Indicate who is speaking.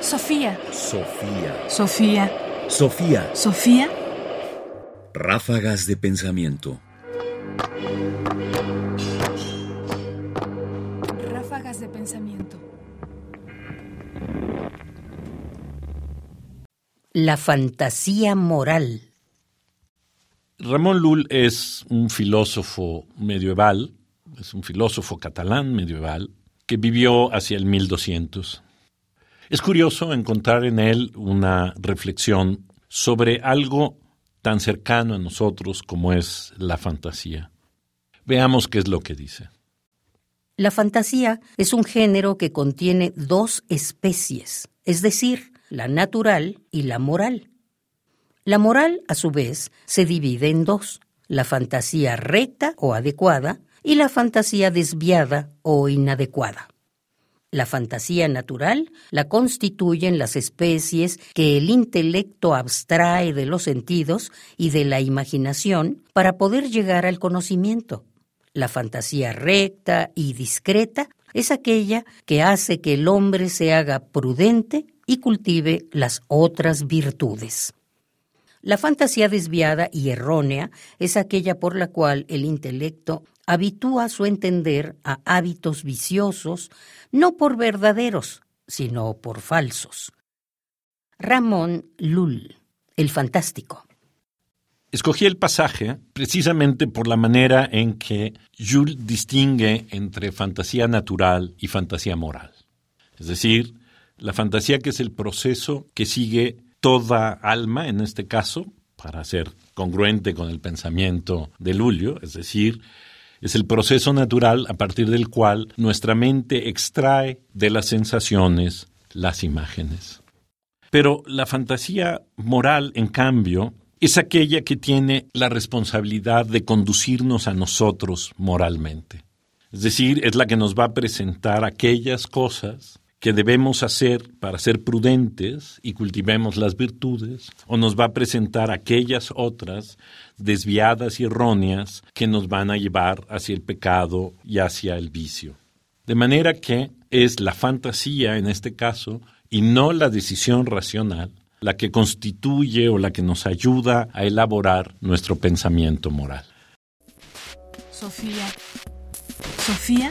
Speaker 1: Sofía.
Speaker 2: Sofía.
Speaker 1: Sofía.
Speaker 2: Sofía.
Speaker 1: Sofía.
Speaker 2: Ráfagas de pensamiento.
Speaker 1: Ráfagas de pensamiento.
Speaker 3: La fantasía moral.
Speaker 4: Ramón Lull es un filósofo medieval, es un filósofo catalán medieval, que vivió hacia el 1200. Es curioso encontrar en él una reflexión sobre algo tan cercano a nosotros como es la fantasía. Veamos qué es lo que dice.
Speaker 3: La fantasía es un género que contiene dos especies, es decir, la natural y la moral. La moral, a su vez, se divide en dos, la fantasía recta o adecuada y la fantasía desviada o inadecuada. La fantasía natural la constituyen las especies que el intelecto abstrae de los sentidos y de la imaginación para poder llegar al conocimiento. La fantasía recta y discreta es aquella que hace que el hombre se haga prudente y cultive las otras virtudes. La fantasía desviada y errónea es aquella por la cual el intelecto habitúa su entender a hábitos viciosos, no por verdaderos, sino por falsos. Ramón Lull, el fantástico.
Speaker 4: Escogí el pasaje precisamente por la manera en que Jules distingue entre fantasía natural y fantasía moral. Es decir, la fantasía que es el proceso que sigue toda alma, en este caso, para ser congruente con el pensamiento de Lulio, es decir, es el proceso natural a partir del cual nuestra mente extrae de las sensaciones las imágenes. Pero la fantasía moral, en cambio, es aquella que tiene la responsabilidad de conducirnos a nosotros moralmente. Es decir, es la que nos va a presentar aquellas cosas que debemos hacer para ser prudentes y cultivemos las virtudes, o nos va a presentar aquellas otras desviadas y erróneas que nos van a llevar hacia el pecado y hacia el vicio. De manera que es la fantasía en este caso y no la decisión racional la que constituye o la que nos ayuda a elaborar nuestro pensamiento moral.
Speaker 1: Sofía. Sofía.